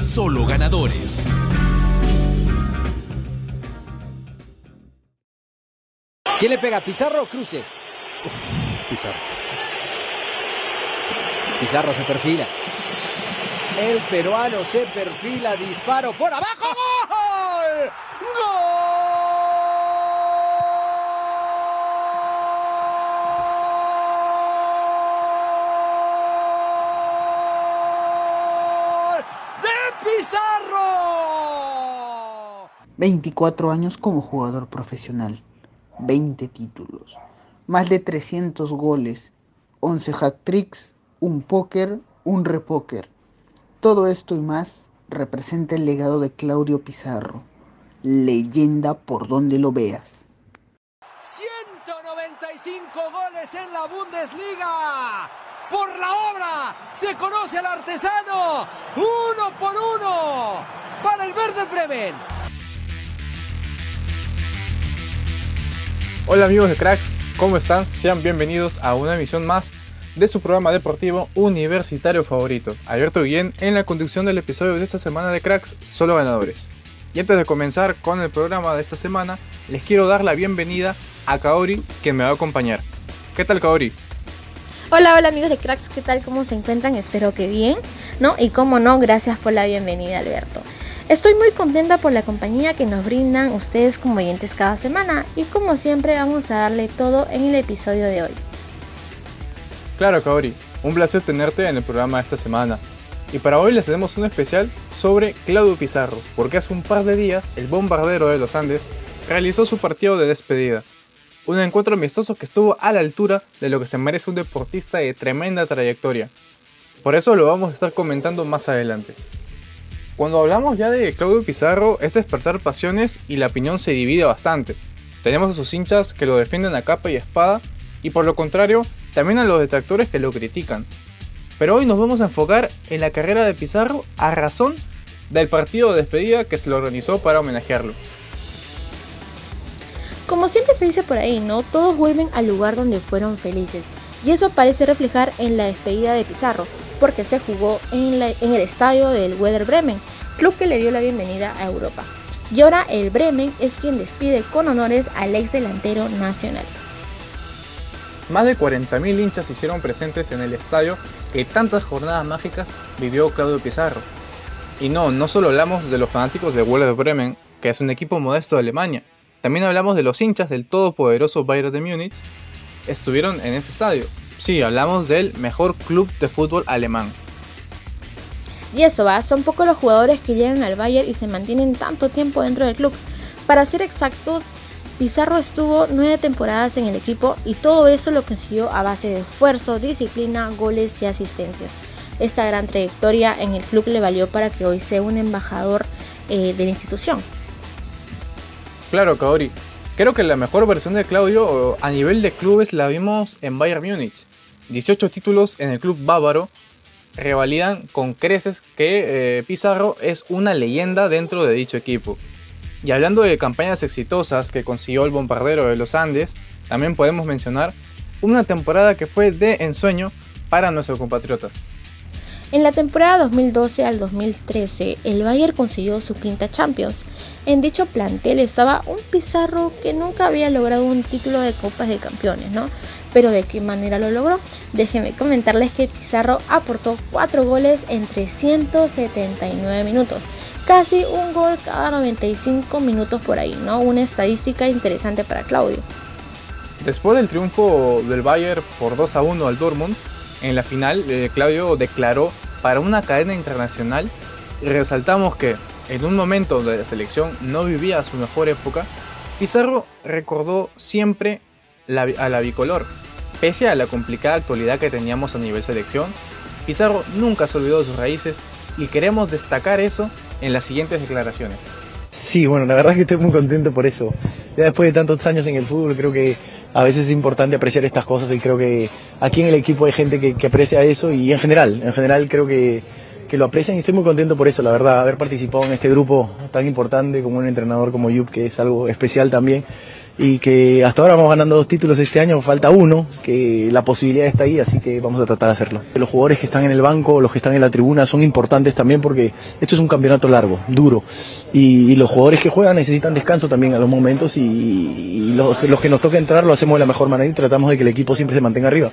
Solo ganadores. ¿Quién le pega? ¿Pizarro o Cruce? Pizarro. Pizarro se perfila. El peruano se perfila, disparo por abajo. ¡Gol! ¡Gol! ¡De Pizarro! 24 años como jugador profesional, 20 títulos, más de 300 goles, 11 hack tricks, un póker, un repóker. Todo esto y más representa el legado de Claudio Pizarro, leyenda por donde lo veas. 195 goles en la Bundesliga. Por la obra se conoce al artesano. Uno por uno para el Verde Bremen. Hola amigos de Cracks, ¿cómo están? Sean bienvenidos a una emisión más de su programa deportivo universitario favorito. Alberto Guillén en la conducción del episodio de esta semana de Cracks, solo ganadores. Y antes de comenzar con el programa de esta semana, les quiero dar la bienvenida a Kaori, quien me va a acompañar. ¿Qué tal Kaori? Hola, hola amigos de Cracks, ¿qué tal? ¿Cómo se encuentran? Espero que bien, ¿no? Y como no, gracias por la bienvenida, Alberto. Estoy muy contenta por la compañía que nos brindan ustedes como oyentes cada semana y como siempre vamos a darle todo en el episodio de hoy. Claro Kaori, un placer tenerte en el programa esta semana. Y para hoy les tenemos un especial sobre Claudio Pizarro, porque hace un par de días el bombardero de los Andes realizó su partido de despedida. Un encuentro amistoso que estuvo a la altura de lo que se merece un deportista de tremenda trayectoria. Por eso lo vamos a estar comentando más adelante. Cuando hablamos ya de Claudio Pizarro es despertar pasiones y la opinión se divide bastante. Tenemos a sus hinchas que lo defienden a capa y espada y por lo contrario también a los detractores que lo critican. Pero hoy nos vamos a enfocar en la carrera de Pizarro a razón del partido de despedida que se lo organizó para homenajearlo. Como siempre se dice por ahí, ¿no? Todos vuelven al lugar donde fueron felices. Y eso parece reflejar en la despedida de Pizarro, porque se jugó en, el estadio del Werder Bremen, club que le dio la bienvenida a Europa. Y ahora el Bremen es quien despide con honores al ex delantero nacional. Más de 40.000 hinchas se hicieron presentes en el estadio que tantas jornadas mágicas vivió Claudio Pizarro. Y no, no solo hablamos de los fanáticos de Werder Bremen, que es un equipo modesto de Alemania, también hablamos de los hinchas del todopoderoso Bayern de Múnich, estuvieron en ese estadio. Sí, hablamos del mejor club de fútbol alemán. Y eso va, son pocos los jugadores que llegan al Bayern y se mantienen tanto tiempo dentro del club. Para ser exactos, Pizarro estuvo nueve temporadas en el equipo y todo eso lo consiguió a base de esfuerzo, disciplina, goles y asistencias. Esta gran trayectoria en el club le valió para que hoy sea un embajador eh, de la institución. Claro, Kaori. Creo que la mejor versión de Claudio a nivel de clubes la vimos en Bayern Múnich. 18 títulos en el club bávaro revalidan con creces que eh, Pizarro es una leyenda dentro de dicho equipo. Y hablando de campañas exitosas que consiguió el bombardero de los Andes, también podemos mencionar una temporada que fue de ensueño para nuestro compatriota. En la temporada 2012 al 2013, el Bayern consiguió su quinta Champions. En dicho plantel estaba un Pizarro que nunca había logrado un título de Copas de Campeones, ¿no? Pero ¿de qué manera lo logró? Déjenme comentarles que Pizarro aportó 4 goles en 379 minutos. Casi un gol cada 95 minutos por ahí, ¿no? Una estadística interesante para Claudio. Después del triunfo del Bayern por 2 a 1 al Dortmund, en la final eh, Claudio declaró para una cadena internacional resaltamos que en un momento donde la selección no vivía su mejor época, Pizarro recordó siempre a la bicolor. Pese a la complicada actualidad que teníamos a nivel selección, Pizarro nunca se olvidó de sus raíces y queremos destacar eso en las siguientes declaraciones. Sí, bueno, la verdad es que estoy muy contento por eso. Ya después de tantos años en el fútbol, creo que a veces es importante apreciar estas cosas y creo que aquí en el equipo hay gente que, que aprecia eso y en general, en general creo que, que, lo aprecian y estoy muy contento por eso, la verdad, haber participado en este grupo tan importante como un entrenador como Yup, que es algo especial también y que hasta ahora vamos ganando dos títulos este año, falta uno, que la posibilidad está ahí, así que vamos a tratar de hacerlo. Los jugadores que están en el banco, los que están en la tribuna son importantes también porque esto es un campeonato largo, duro, y, los jugadores que juegan necesitan descanso también a los momentos y, y los, los que nos toca entrar lo hacemos de la mejor manera y tratamos de que el equipo siempre se mantenga arriba.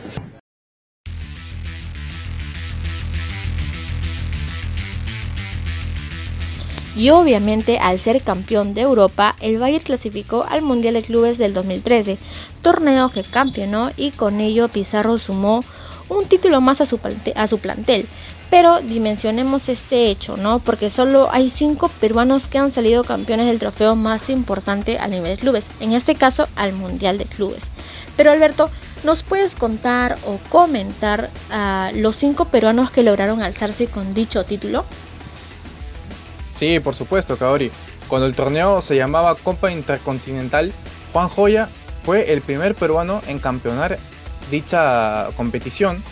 Y obviamente al ser campeón de Europa, el Bayern clasificó al Mundial de Clubes del 2013, torneo que campeonó y con ello Pizarro sumó un título más a su, plantel. Pero dimensionemos este hecho, ¿no? Porque solo hay cinco peruanos que han salido campeones del trofeo más importante a nivel de clubes, en este caso al Mundial de Clubes. Pero Alberto, ¿nos puedes contar o comentar a los cinco peruanos que lograron alzarse con dicho título? Sí, por supuesto, Kaori. Cuando el torneo se llamaba Copa Intercontinental, Juan Joya fue el primer peruano en campeonar dicha competición.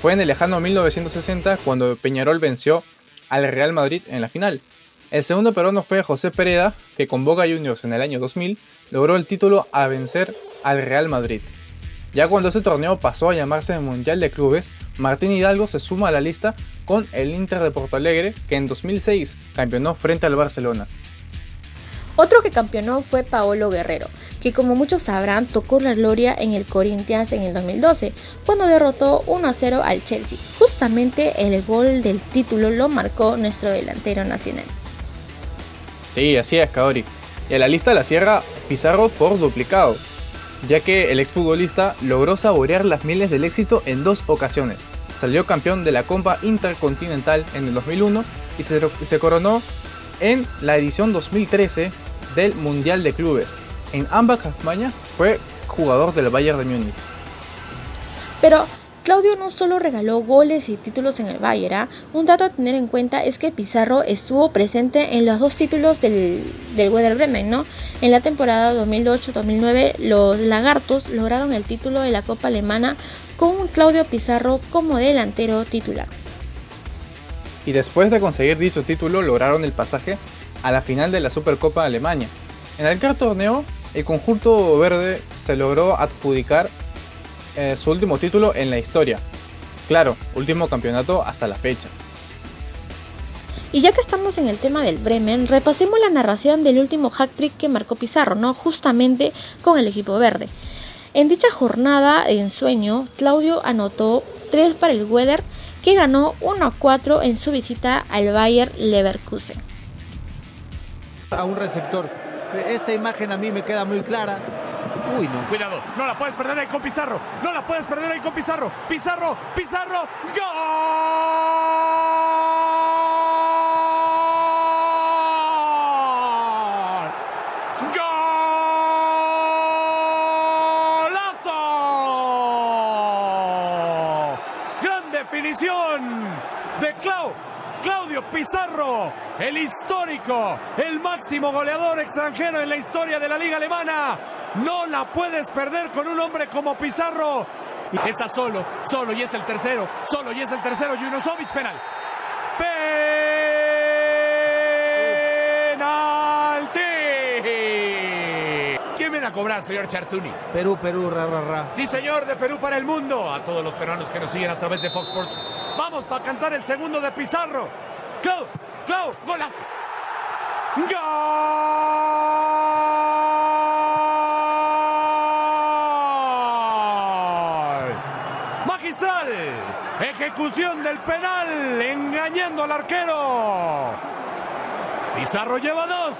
Fue en el lejano 1960 cuando Peñarol venció al Real Madrid en la final. El segundo peruano fue José Pereda, que con Boca Juniors en el año 2000 logró el título a vencer al Real Madrid. Ya cuando ese torneo pasó a llamarse Mundial de Clubes, Martín Hidalgo se suma a la lista con el Inter de Porto Alegre, que en 2006 campeonó frente al Barcelona. Otro que campeonó fue Paolo Guerrero, que como muchos sabrán tocó la gloria en el Corinthians en el 2012, cuando derrotó 1-0 al Chelsea. Justamente el gol del título lo marcó nuestro delantero nacional. Sí, así es, Kaori. Y a la lista la cierra Pizarro por duplicado, ya que el exfutbolista logró saborear las mieles del éxito en dos ocasiones. Salió campeón de la Copa Intercontinental en el 2001 y se, se coronó en la edición 2013 del Mundial de Clubes. En ambas campañas fue jugador del Bayern de Múnich. Pero Claudio no solo regaló goles y títulos en el Bayern, ¿ah? un dato a tener en cuenta es que Pizarro estuvo presente en los dos títulos del, del Werder Bremen, ¿no? En la temporada 2008-2009 los Lagartos lograron el título de la Copa Alemana con Claudio Pizarro como delantero titular. Y después de conseguir dicho título lograron el pasaje a la final de la Supercopa de Alemania. En aquel torneo, el conjunto verde se logró adjudicar eh, su último título en la historia. Claro, último campeonato hasta la fecha. Y ya que estamos en el tema del Bremen, repasemos la narración del último hack-trick que marcó Pizarro, ¿no? Justamente con el equipo verde. En dicha jornada de ensueño, Claudio anotó 3 para el Weather, que ganó 1 a 4 en su visita al Bayer Leverkusen. A un receptor. Esta imagen a mí me queda muy clara. Uy, no. Cuidado, no la puedes perder ahí con Pizarro. No la puedes perder ahí con Pizarro. Pizarro, Pizarro. ¡Gol! ¡Golazo! Gran definición de Clau. Claudio Pizarro, el histórico, el máximo goleador extranjero en la historia de la liga alemana. No la puedes perder con un hombre como Pizarro. Está solo, solo y es el tercero, solo y es el tercero. Junosovic penal. Penalti. ¿Quién viene a cobrar, señor Chartuni? Perú, Perú, ra, ra, ra. Sí, señor, de Perú para el mundo. A todos los peruanos que nos siguen a través de Fox Sports. Vamos para cantar el segundo de Pizarro. Clau, Clau, golazo. ¡Gol! Ejecución del penal, engañando al arquero. Pizarro lleva dos.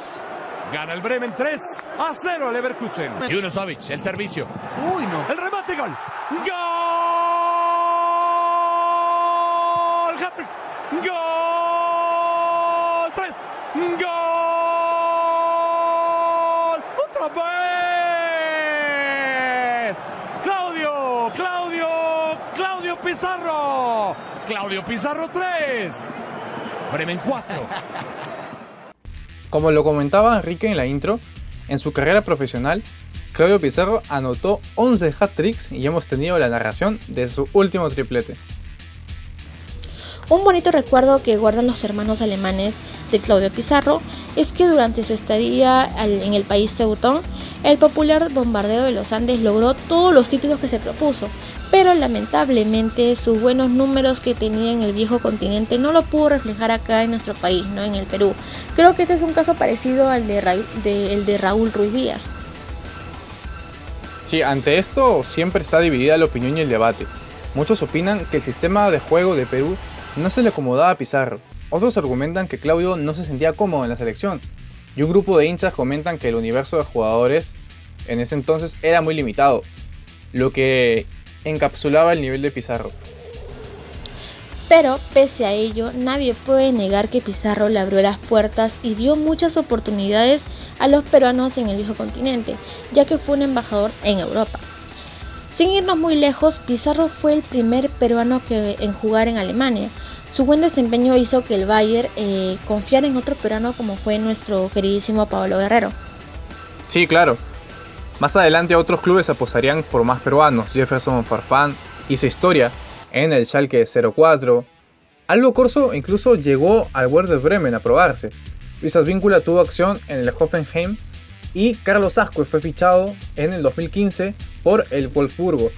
Gana el Bremen 3 a 0 al Leverkusen. Junosovic, el servicio. Uy, no. El remate, gol. ¡Gol! ¡Hat-trick! ¡Gol! ¡Tres! ¡Gol! ¡Otra vez! ¡Claudio! ¡Claudio! ¡Claudio Pizarro! ¡Claudio Pizarro 3! Bremen 4. Como lo comentaba Enrique en la intro, en su carrera profesional, Claudio Pizarro anotó 11 hat-tricks y hemos tenido la narración de su último triplete. Un bonito recuerdo que guardan los hermanos alemanes de Claudio Pizarro es que durante su estadía en el país teutón, el popular bombardero de los Andes logró todos los títulos que se propuso, pero lamentablemente sus buenos números que tenía en el viejo continente no lo pudo reflejar acá en nuestro país, no en el Perú. Creo que este es un caso parecido al de, el de Raúl Ruiz Díaz. Sí, ante esto siempre está dividida la opinión y el debate. Muchos opinan que el sistema de juego de Perú no se le acomodaba a Pizarro. Otros argumentan que Claudio no se sentía cómodo en la selección. Y un grupo de hinchas comentan que el universo de jugadores en ese entonces era muy limitado, lo que encapsulaba el nivel de Pizarro. Pero pese a ello, nadie puede negar que Pizarro le abrió las puertas y dio muchas oportunidades a los peruanos en el viejo continente, ya que fue un embajador en Europa. Sin irnos muy lejos, Pizarro fue el primer peruano que, en jugar en Alemania. Su buen desempeño hizo que el Bayern eh, confiara en otro peruano como fue nuestro queridísimo Pablo Guerrero. Sí, claro. Más adelante otros clubes apostarían por más peruanos. Jefferson Farfán hizo historia en el Schalke 04. Algo Corso incluso llegó al Werder Bremen a probarse. Luis Advíncula tuvo acción en el Hoffenheim y Carlos Asco fue fichado en el 2015 por el Wolfsburgo.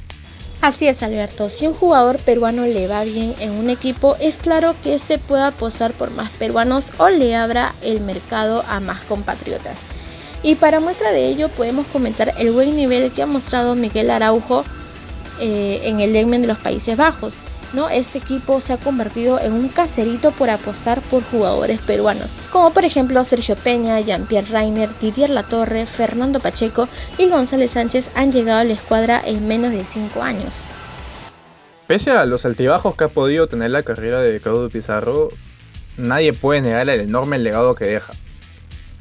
Así es, Alberto. Si un jugador peruano le va bien en un equipo, es claro que este pueda posar por más peruanos o le abra el mercado a más compatriotas. Y para muestra de ello podemos comentar el buen nivel que ha mostrado Miguel Araujo eh, en el Legmen de los Países Bajos. ¿no? Este equipo se ha convertido en un caserito por apostar por jugadores peruanos, como por ejemplo Sergio Peña, Jean-Pierre Reiner, Didier Latorre, Fernando Pacheco y González Sánchez han llegado a la escuadra en menos de 5 años. Pese a los altibajos que ha podido tener la carrera de Claudio Pizarro, nadie puede negar el enorme legado que deja.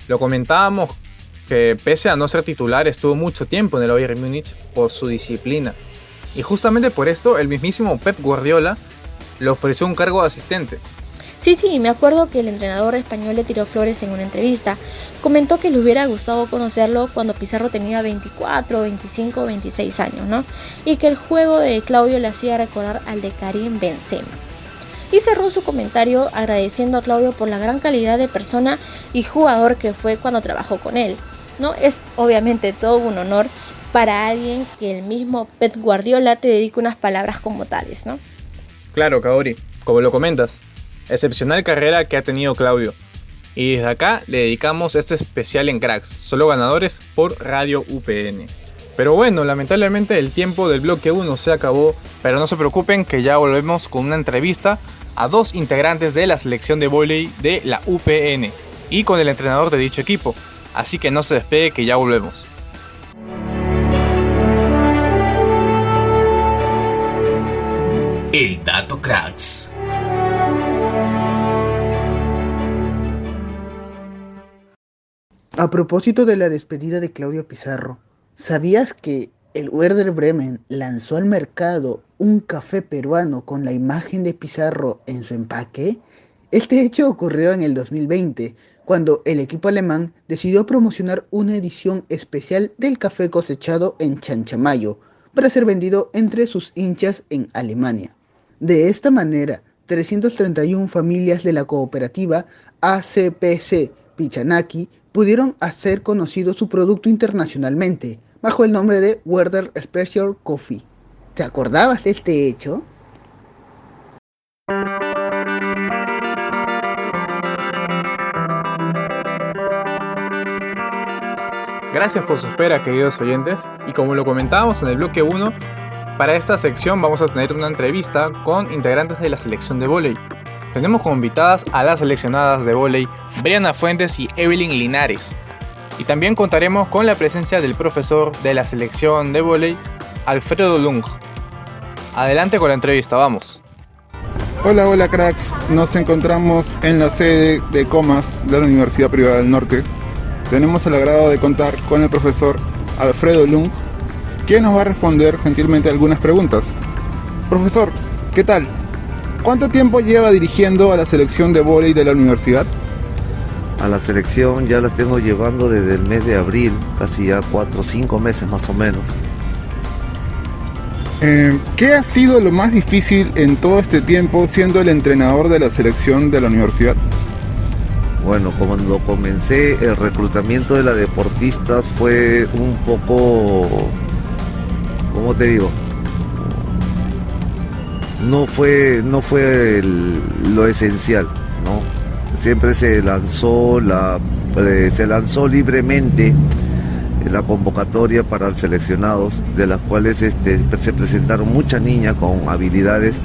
Lo comentábamos pese a no ser titular estuvo mucho tiempo en el Bayern Múnich por su disciplina. Y justamente por esto el mismísimo Pep Guardiola le ofreció un cargo de asistente. Sí, sí, me acuerdo que el entrenador español le tiró flores en una entrevista. Comentó que le hubiera gustado conocerlo cuando Pizarro tenía 24, 25, 26 años, ¿no? Y que el juego de Claudio le hacía recordar al de Karim Benzema. Y cerró su comentario agradeciendo a Claudio por la gran calidad de persona y jugador que fue cuando trabajó con él. ¿No? Es obviamente todo un honor para alguien que el mismo Pep Guardiola te dedique unas palabras como tales, ¿no? Claro, Kaori, como lo comentas, excepcional carrera que ha tenido Claudio. Y desde acá le dedicamos este especial en Cracks, solo ganadores por Radio UPN. Pero bueno, lamentablemente el tiempo del bloque 1 se acabó, pero no se preocupen que ya volvemos con una entrevista a dos integrantes de la selección de volei de la UPN y con el entrenador de dicho equipo, así que no se despegue que ya volvemos. El dato cracks. A propósito de la despedida de Claudio Pizarro, ¿sabías que el Werder Bremen lanzó al mercado un café peruano con la imagen de Pizarro en su empaque? Este hecho ocurrió en el 2020, cuando el equipo alemán decidió promocionar una edición especial del café cosechado en Chanchamayo para ser vendido entre sus hinchas en Alemania. De esta manera, 331 familias de la cooperativa ACPC Pichanaki pudieron hacer conocido su producto internacionalmente bajo el nombre de Werder Special Coffee. ¿Te acordabas de este hecho? Gracias por su espera, queridos oyentes. Y como lo comentábamos en el bloque 1, para esta sección vamos a tener una entrevista con integrantes de la selección de volei. Tenemos como invitadas a las seleccionadas de volei Briana Fuentes y Evelyn Linares. Y también contaremos con la presencia del profesor de la selección de volei, Alfredo Lung. Adelante con la entrevista, vamos. Hola, hola cracks. Nos encontramos en la sede de Comas de la Universidad Privada del Norte, tenemos el agrado de contar con el profesor Alfredo Lung, quien nos va a responder gentilmente algunas preguntas. Profesor, ¿qué tal? ¿Cuánto tiempo lleva dirigiendo a la selección de vóley de la universidad? a la selección ya la tengo llevando desde el mes de abril, casi ya cuatro o cinco meses más o menos. Eh, ¿Qué ha sido lo más difícil en todo este tiempo siendo el entrenador de la selección de la universidad? Bueno, cuando comencé el reclutamiento de las deportistas fue un poco, ¿cómo te digo? No fue, no fue lo esencial, ¿no? Siempre se lanzó la, eh, se lanzó libremente la convocatoria para seleccionados, de las cuales este, se presentaron muchas niñas con habilidades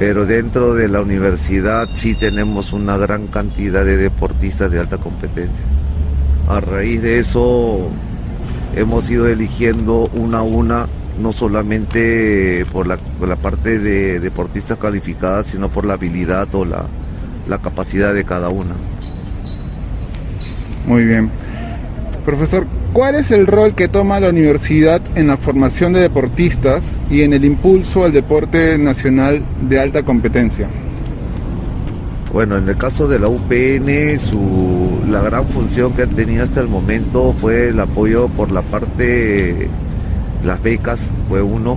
pero dentro de la universidad sí tenemos una gran cantidad de deportistas de alta competencia. A raíz de eso hemos ido eligiendo una a una, no solamente por la, por la parte de deportistas calificadas, sino por la habilidad o la, la capacidad de cada una. Muy bien. Profesor, ¿cuál es el rol que toma la universidad en la formación de deportistas y en el impulso al deporte nacional de alta competencia? Bueno, en el caso de la UPN, su, la gran función que han tenido hasta el momento fue el apoyo por la parte, las becas, fue uno.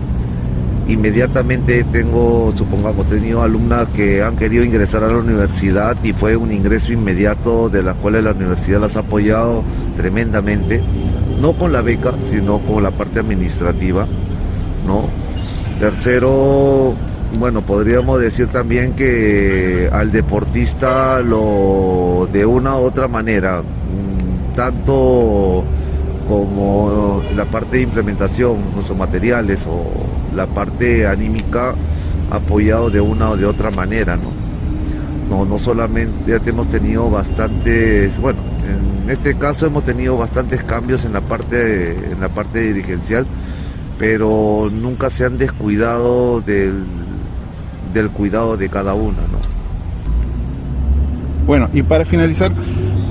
Inmediatamente tengo, supongamos, tenido alumnas que han querido ingresar a la universidad y fue un ingreso inmediato de las cuales la universidad las ha apoyado tremendamente, no con la beca, sino con la parte administrativa, ¿no? Tercero, bueno, podríamos decir también que al deportista lo de una u otra manera, mm, tanto como la parte de implementación, los materiales o la parte anímica apoyado de una o de otra manera, ¿no? No, no solamente hemos tenido bastantes, bueno, en este caso hemos tenido bastantes cambios en la parte en la parte dirigencial, pero nunca se han descuidado del, del cuidado de cada una, ¿no? Bueno, y para finalizar,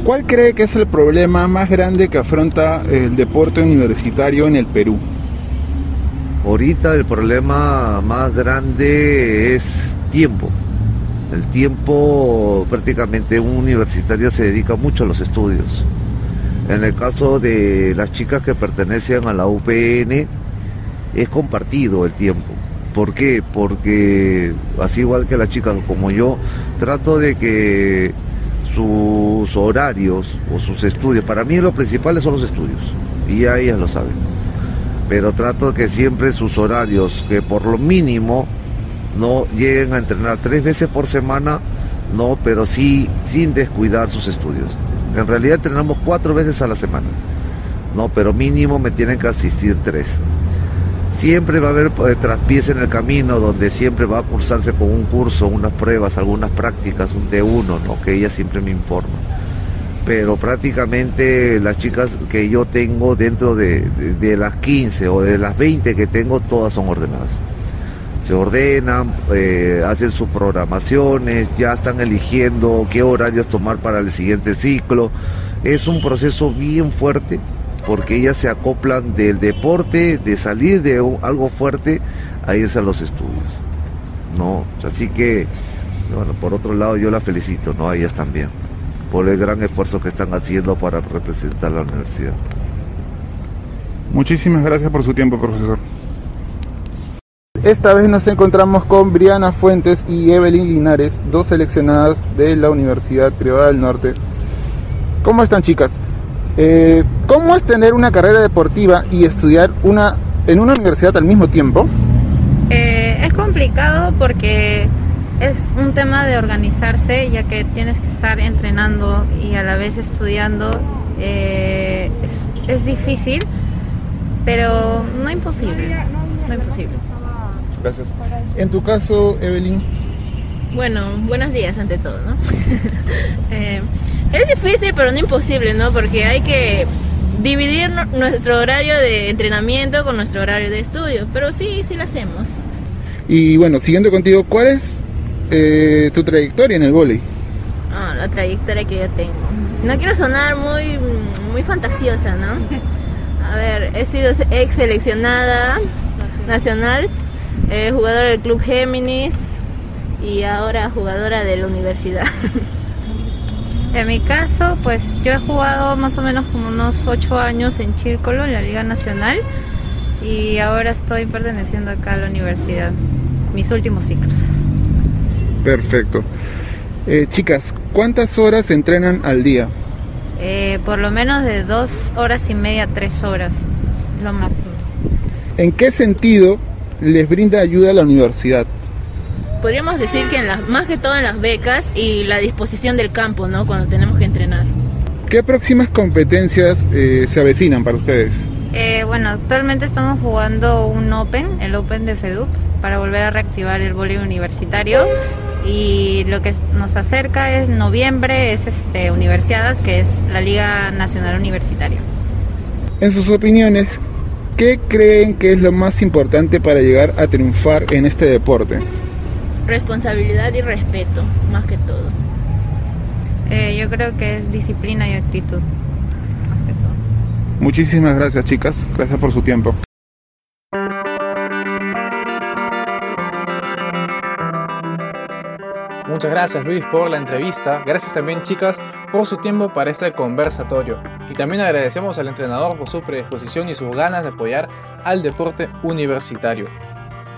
¿cuál cree que es el problema más grande que afronta el deporte universitario en el Perú? Ahorita el problema más grande es tiempo. El tiempo prácticamente un universitario se dedica mucho a los estudios. En el caso de las chicas que pertenecen a la UPN es compartido el tiempo. ¿Por qué? Porque así igual que las chicas como yo, trato de que sus horarios o sus estudios, para mí lo principal son los estudios, y ya ellas lo saben pero trato que siempre sus horarios, que por lo mínimo no lleguen a entrenar tres veces por semana, no, pero sí sin descuidar sus estudios. En realidad entrenamos cuatro veces a la semana, no, pero mínimo me tienen que asistir tres. Siempre va a haber eh, traspiés en el camino donde siempre va a cursarse con un curso, unas pruebas, algunas prácticas, un D1, ¿no? que ella siempre me informa pero prácticamente las chicas que yo tengo dentro de, de- las 15 o de las 20 que tengo, todas son ordenadas. Se ordenan, eh, hacen sus programaciones, ya están eligiendo qué horarios tomar para el siguiente ciclo. Es un proceso bien fuerte porque ellas se acoplan del deporte, de salir de algo fuerte a irse a los estudios. ¿no? Así que, bueno, por otro lado yo la felicito, ¿no? A ellas también por el gran esfuerzo que están haciendo para representar la universidad. Muchísimas gracias por su tiempo, profesor. Esta vez nos encontramos con Briana Fuentes y Evelyn Linares, dos seleccionadas de la Universidad Privada del Norte. ¿Cómo están, chicas? Eh, ¿Cómo es tener una carrera deportiva y estudiar una, en una universidad al mismo tiempo? Eh, es complicado porque es un tema de organizarse, ya que tienes que estar entrenando y a la vez estudiando. Eh, es, es difícil, pero no imposible. No imposible. Gracias. En tu caso, Evelyn, Bueno, buenos días ante todo, ¿no? Eh, es difícil, pero no imposible, ¿no? Porque hay que dividir nu- nuestro horario de entrenamiento con nuestro horario de estudio, pero sí, sí lo hacemos. y bueno, siguiendo contigo, ¿cuál es eh, tu trayectoria en el vóley? Ah, la trayectoria que yo tengo. No quiero sonar muy, muy fantasiosa, ¿no? A ver, he sido ex seleccionada nacional, eh, jugadora del Club Géminis y ahora jugadora de la universidad. En mi caso, pues yo he jugado más o menos como unos 8 años en Círculo, en la Liga Nacional, y ahora estoy perteneciendo acá a la universidad, mis últimos ciclos. Perfecto. Eh, chicas, ¿cuántas horas entrenan al día? Eh, por lo menos de 2 horas y media, 3 horas, lo máximo. ¿En qué sentido les brinda ayuda a la universidad? Podríamos decir que en las, más que todo en las becas y la disposición del campo, ¿no? Cuando tenemos que entrenar. ¿Qué próximas competencias eh, se avecinan para ustedes? Eh, bueno, actualmente estamos jugando un Open, el Open de FEDUP, para volver a reactivar el voleibol universitario. Y lo que nos acerca es noviembre, es este Universiadas, que es la Liga Nacional Universitaria. En sus opiniones, ¿qué creen que es lo más importante para llegar a triunfar en este deporte? Responsabilidad y respeto, más que todo. Eh, yo creo que es disciplina y actitud. Muchísimas gracias chicas, gracias por su tiempo. Muchas gracias Luis por la entrevista, gracias también chicas por su tiempo para este conversatorio y también agradecemos al entrenador por su predisposición y sus ganas de apoyar al deporte universitario.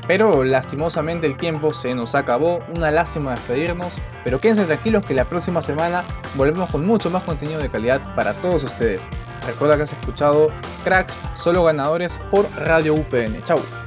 Pero lastimosamente el tiempo se nos acabó, una lástima despedirnos, pero quédense tranquilos que la próxima semana volvemos con mucho más contenido de calidad para todos ustedes. Recuerda que has escuchado Cracks, solo ganadores por Radio UPN. Chau.